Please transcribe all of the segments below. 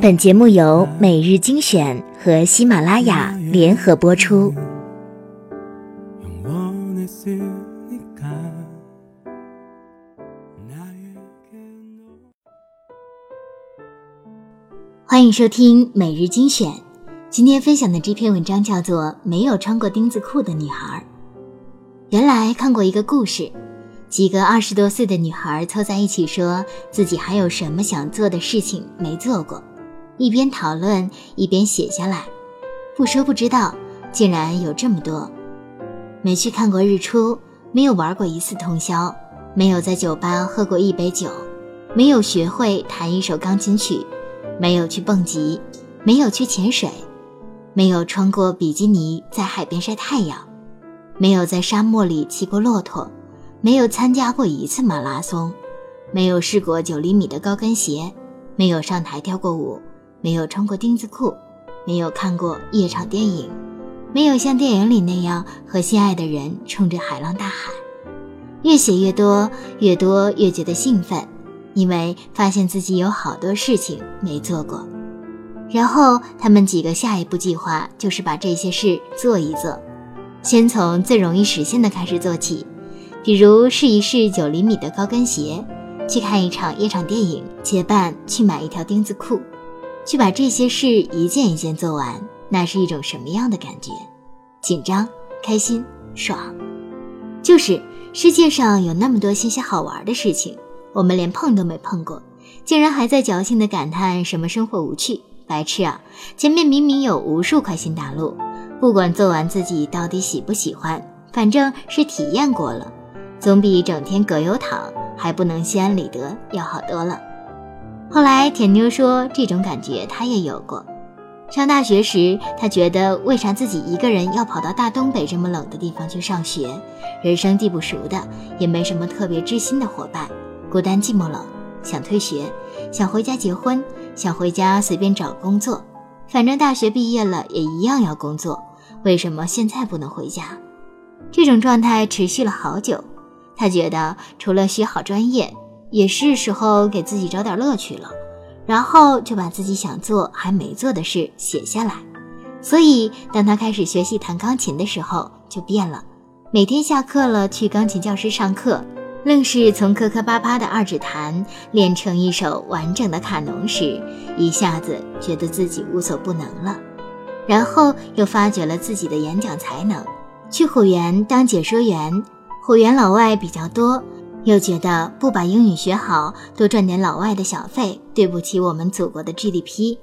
本节目由每日精选和喜马拉雅联合播出。欢迎收听每日精选。今天分享的这篇文章叫做《没有穿过钉子裤的女孩》。原来看过一个故事。几个二十多岁的女孩凑在一起，说自己还有什么想做的事情没做过，一边讨论一边写下来。不说不知道，竟然有这么多：没去看过日出，没有玩过一次通宵，没有在酒吧喝过一杯酒，没有学会弹一首钢琴曲，没有去蹦极，没有去潜水，没有穿过比基尼在海边晒太阳，没有在沙漠里骑过骆驼。没有参加过一次马拉松，没有试过九厘米的高跟鞋，没有上台跳过舞，没有穿过钉子裤，没有看过夜场电影，没有像电影里那样和心爱的人冲着海浪大喊。越写越多，越多越觉得兴奋，因为发现自己有好多事情没做过。然后他们几个下一步计划就是把这些事做一做，先从最容易实现的开始做起。比如试一试九厘米的高跟鞋，去看一场夜场电影，结伴去买一条钉子裤，去把这些事一件一件做完，那是一种什么样的感觉？紧张、开心、爽。就是世界上有那么多新鲜好玩的事情，我们连碰都没碰过，竟然还在侥幸地感叹什么生活无趣、白痴啊！前面明明有无数块新大陆，不管做完自己到底喜不喜欢，反正是体验过了。总比整天葛优躺还不能心安理得要好多了。后来甜妞说，这种感觉她也有过。上大学时，她觉得为啥自己一个人要跑到大东北这么冷的地方去上学？人生地不熟的，也没什么特别知心的伙伴，孤单寂寞冷，想退学，想回家结婚，想回家随便找工作，反正大学毕业了也一样要工作。为什么现在不能回家？这种状态持续了好久。他觉得除了学好专业，也是时候给自己找点乐趣了，然后就把自己想做还没做的事写下来。所以，当他开始学习弹钢琴的时候，就变了。每天下课了去钢琴教室上课，愣是从磕磕巴巴的二指弹练成一首完整的卡农时，一下子觉得自己无所不能了。然后又发掘了自己的演讲才能，去虎园当解说员。虎园老外比较多，又觉得不把英语学好，多赚点老外的小费，对不起我们祖国的 GDP，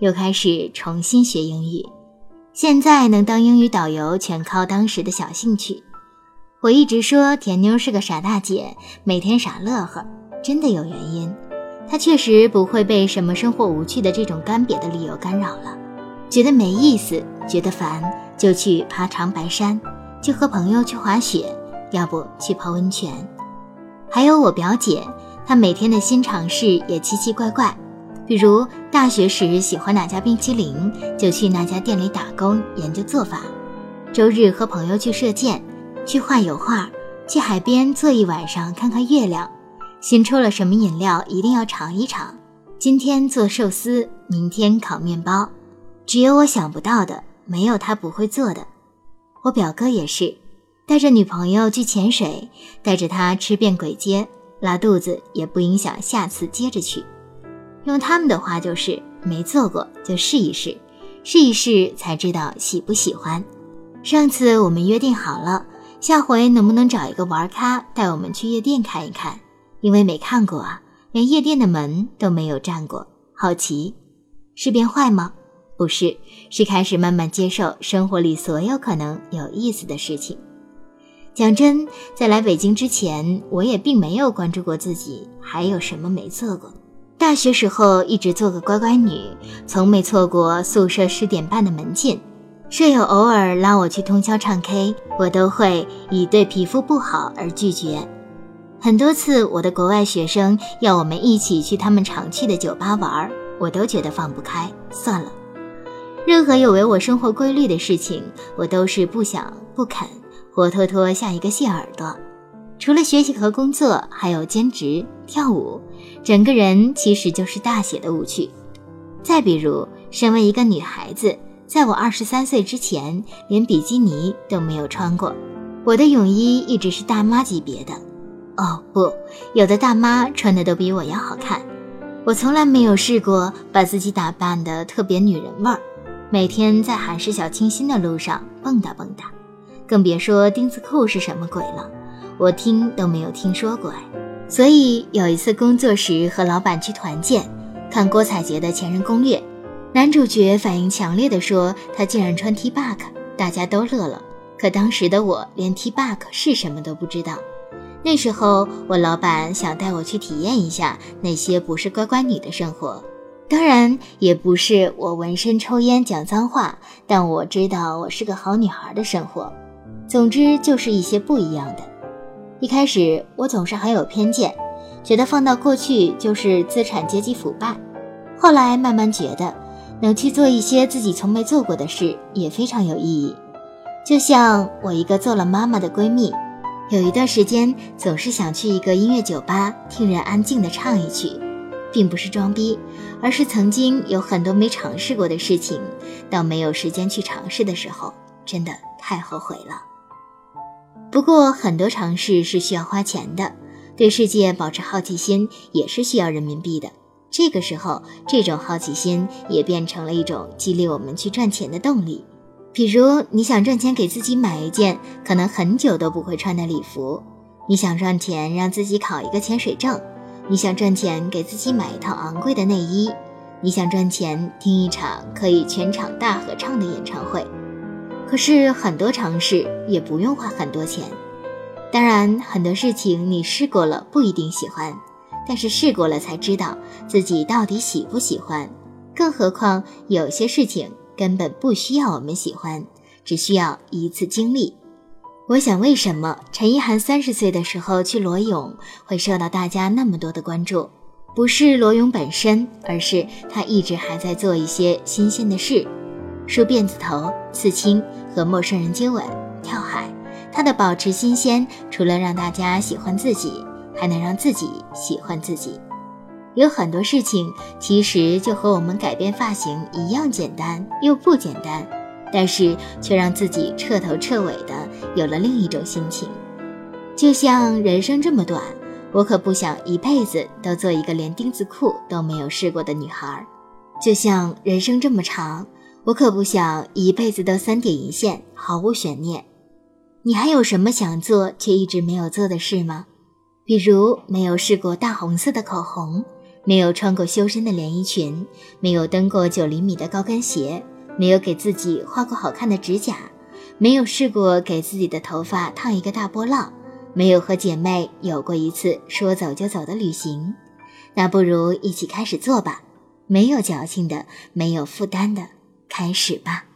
又开始重新学英语。现在能当英语导游，全靠当时的小兴趣。我一直说甜妞是个傻大姐，每天傻乐呵，真的有原因。她确实不会被什么生活无趣的这种干瘪的理由干扰了，觉得没意思，觉得烦，就去爬长白山，就和朋友去滑雪。要不去泡温泉，还有我表姐，她每天的新尝试也奇奇怪怪，比如大学时喜欢哪家冰淇淋，就去那家店里打工研究做法；周日和朋友去射箭，去画油画，去海边坐一晚上看看月亮；新出了什么饮料一定要尝一尝。今天做寿司，明天烤面包，只有我想不到的，没有他不会做的。我表哥也是。带着女朋友去潜水，带着她吃遍鬼街，拉肚子也不影响下次接着去。用他们的话就是没做过就试一试，试一试才知道喜不喜欢。上次我们约定好了，下回能不能找一个玩咖带我们去夜店看一看？因为没看过啊，连夜店的门都没有站过，好奇。是变坏吗？不是，是开始慢慢接受生活里所有可能有意思的事情。讲真，在来北京之前，我也并没有关注过自己还有什么没做过。大学时候一直做个乖乖女，从没错过宿舍十点半的门禁。舍友偶尔拉我去通宵唱 K，我都会以对皮肤不好而拒绝。很多次，我的国外学生要我们一起去他们常去的酒吧玩，我都觉得放不开，算了。任何有违我生活规律的事情，我都是不想不肯。活脱脱像一个蟹耳朵，除了学习和工作，还有兼职跳舞，整个人其实就是大写的无趣。再比如，身为一个女孩子，在我二十三岁之前，连比基尼都没有穿过，我的泳衣一直是大妈级别的。哦不，有的大妈穿的都比我要好看。我从来没有试过把自己打扮的特别女人味儿，每天在韩式小清新的路上蹦跶蹦跶，更别说丁字裤是什么鬼了，我听都没有听说过哎。所以有一次工作时和老板去团建，看郭采洁的《前任攻略》，男主角反应强烈的说他竟然穿 T back，大家都乐了。可当时的我连 T back 是什么都不知道。那时候，我老板想带我去体验一下那些不是乖乖女的生活，当然也不是我纹身、抽烟、讲脏话，但我知道我是个好女孩的生活。总之就是一些不一样的。一开始我总是很有偏见，觉得放到过去就是资产阶级腐败。后来慢慢觉得，能去做一些自己从没做过的事也非常有意义。就像我一个做了妈妈的闺蜜。有一段时间，总是想去一个音乐酒吧，听人安静的唱一曲，并不是装逼，而是曾经有很多没尝试过的事情，到没有时间去尝试的时候，真的太后悔了。不过，很多尝试是需要花钱的，对世界保持好奇心也是需要人民币的。这个时候，这种好奇心也变成了一种激励我们去赚钱的动力。比如你想赚钱给自己买一件可能很久都不会穿的礼服，你想赚钱让自己考一个潜水证，你想赚钱给自己买一套昂贵的内衣，你想赚钱听一场可以全场大合唱的演唱会。可是很多尝试也不用花很多钱，当然很多事情你试过了不一定喜欢，但是试过了才知道自己到底喜不喜欢。更何况有些事情。根本不需要我们喜欢，只需要一次经历。我想，为什么陈意涵三十岁的时候去裸泳会受到大家那么多的关注？不是裸泳本身，而是她一直还在做一些新鲜的事：梳辫子头、刺青、和陌生人接吻、跳海。她的保持新鲜，除了让大家喜欢自己，还能让自己喜欢自己。有很多事情其实就和我们改变发型一样简单又不简单，但是却让自己彻头彻尾的有了另一种心情。就像人生这么短，我可不想一辈子都做一个连丁字裤都没有试过的女孩；就像人生这么长，我可不想一辈子都三点一线，毫无悬念。你还有什么想做却一直没有做的事吗？比如没有试过大红色的口红。没有穿过修身的连衣裙，没有蹬过九厘米的高跟鞋，没有给自己画过好看的指甲，没有试过给自己的头发烫一个大波浪，没有和姐妹有过一次说走就走的旅行，那不如一起开始做吧，没有矫情的，没有负担的，开始吧。